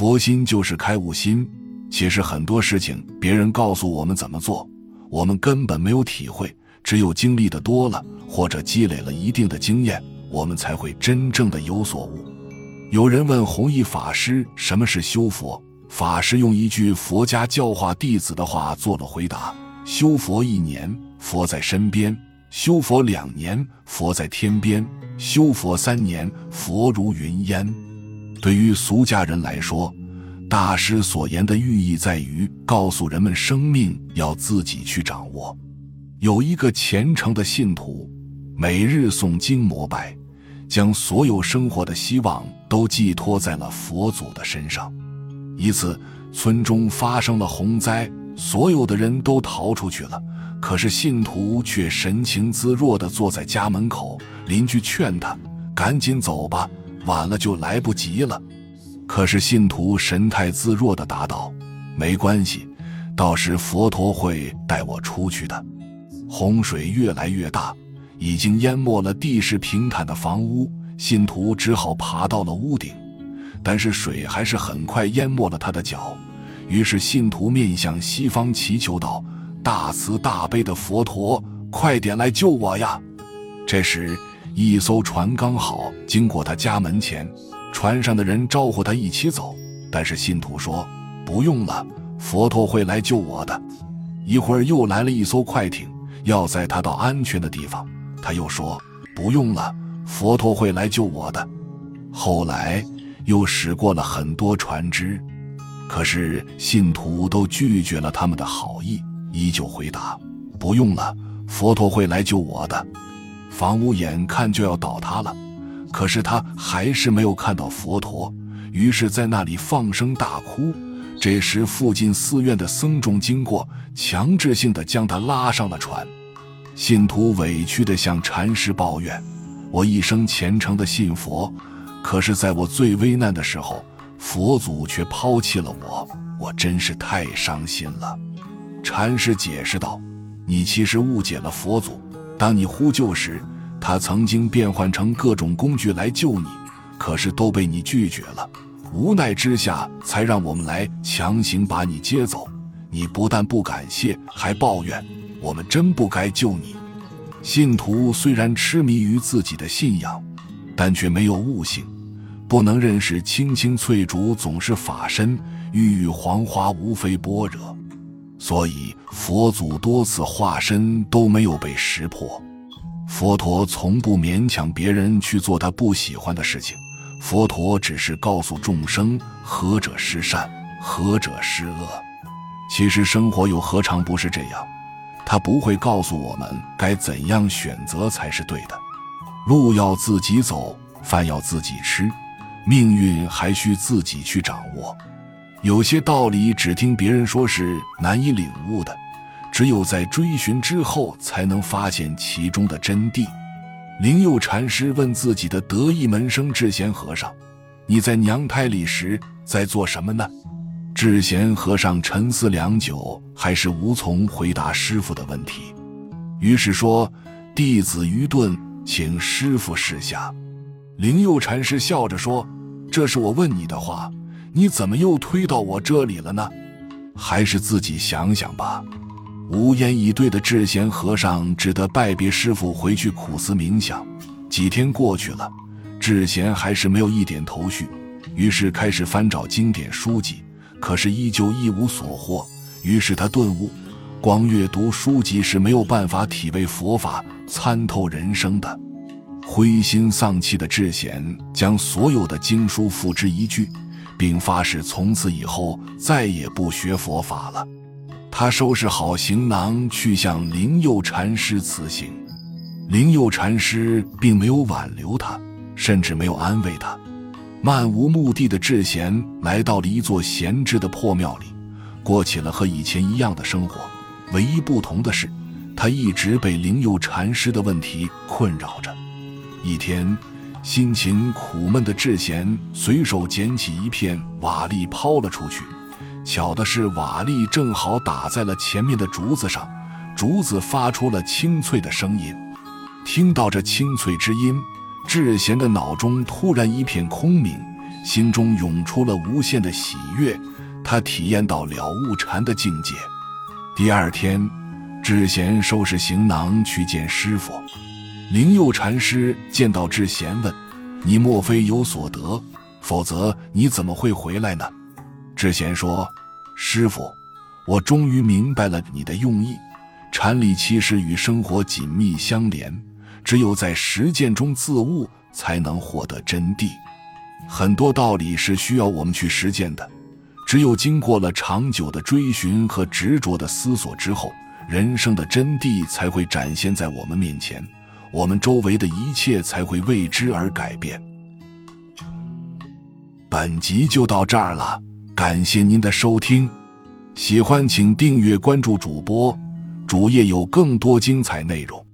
佛心就是开悟心。其实很多事情，别人告诉我们怎么做，我们根本没有体会。只有经历的多了，或者积累了一定的经验，我们才会真正的有所悟。有人问弘一法师什么是修佛，法师用一句佛家教化弟子的话做了回答：修佛一年，佛在身边；修佛两年，佛在天边；修佛三年，佛如云烟。对于俗家人来说，大师所言的寓意在于告诉人们，生命要自己去掌握。有一个虔诚的信徒，每日诵经膜拜，将所有生活的希望都寄托在了佛祖的身上。一次，村中发生了洪灾，所有的人都逃出去了，可是信徒却神情自若地坐在家门口。邻居劝他：“赶紧走吧，晚了就来不及了。”可是信徒神态自若地答道：“没关系，到时佛陀会带我出去的。”洪水越来越大，已经淹没了地势平坦的房屋，信徒只好爬到了屋顶，但是水还是很快淹没了他的脚。于是信徒面向西方祈求道：“大慈大悲的佛陀，快点来救我呀！”这时，一艘船刚好经过他家门前。船上的人招呼他一起走，但是信徒说：“不用了，佛陀会来救我的。”一会儿又来了一艘快艇，要载他到安全的地方。他又说：“不用了，佛陀会来救我的。”后来又驶过了很多船只，可是信徒都拒绝了他们的好意，依旧回答：“不用了，佛陀会来救我的。”房屋眼看就要倒塌了。可是他还是没有看到佛陀，于是在那里放声大哭。这时，附近寺院的僧众经过，强制性的将他拉上了船。信徒委屈的向禅师抱怨：“我一生虔诚的信佛，可是在我最危难的时候，佛祖却抛弃了我，我真是太伤心了。”禅师解释道：“你其实误解了佛祖，当你呼救时。”他曾经变换成各种工具来救你，可是都被你拒绝了。无奈之下，才让我们来强行把你接走。你不但不感谢，还抱怨我们真不该救你。信徒虽然痴迷于自己的信仰，但却没有悟性，不能认识青青翠竹总是法身，郁郁黄花无非般若。所以佛祖多次化身都没有被识破。佛陀从不勉强别人去做他不喜欢的事情，佛陀只是告诉众生：何者是善，何者是恶。其实生活又何尝不是这样？他不会告诉我们该怎样选择才是对的。路要自己走，饭要自己吃，命运还需自己去掌握。有些道理只听别人说是难以领悟的。只有在追寻之后，才能发现其中的真谛。灵佑禅师问自己的得意门生智贤和尚：“你在娘胎里时在做什么呢？”智贤和尚沉思良久，还是无从回答师傅的问题。于是说：“弟子愚钝，请师傅示下。”灵佑禅师笑着说：“这是我问你的话，你怎么又推到我这里了呢？还是自己想想吧。”无言以对的智贤和尚只得拜别师傅，回去苦思冥想。几天过去了，智贤还是没有一点头绪，于是开始翻找经典书籍，可是依旧一无所获。于是他顿悟：光阅读书籍是没有办法体味佛法、参透人生的。灰心丧气的智贤将所有的经书付之一炬，并发誓从此以后再也不学佛法了。他收拾好行囊，去向灵佑禅师辞行。灵佑禅师并没有挽留他，甚至没有安慰他。漫无目的的智贤来到了一座闲置的破庙里，过起了和以前一样的生活。唯一不同的是，他一直被灵佑禅师的问题困扰着。一天，心情苦闷的智贤随手捡起一片瓦砾抛了出去。巧的是，瓦砾正好打在了前面的竹子上，竹子发出了清脆的声音。听到这清脆之音，智贤的脑中突然一片空明，心中涌出了无限的喜悦，他体验到了悟禅的境界。第二天，智贤收拾行囊去见师傅。灵佑禅师见到智贤问：“你莫非有所得？否则你怎么会回来呢？”智贤说：“师傅，我终于明白了你的用意。禅理其实与生活紧密相连，只有在实践中自悟，才能获得真谛。很多道理是需要我们去实践的。只有经过了长久的追寻和执着的思索之后，人生的真谛才会展现在我们面前。”我们周围的一切才会为之而改变。本集就到这儿了，感谢您的收听，喜欢请订阅关注主播，主页有更多精彩内容。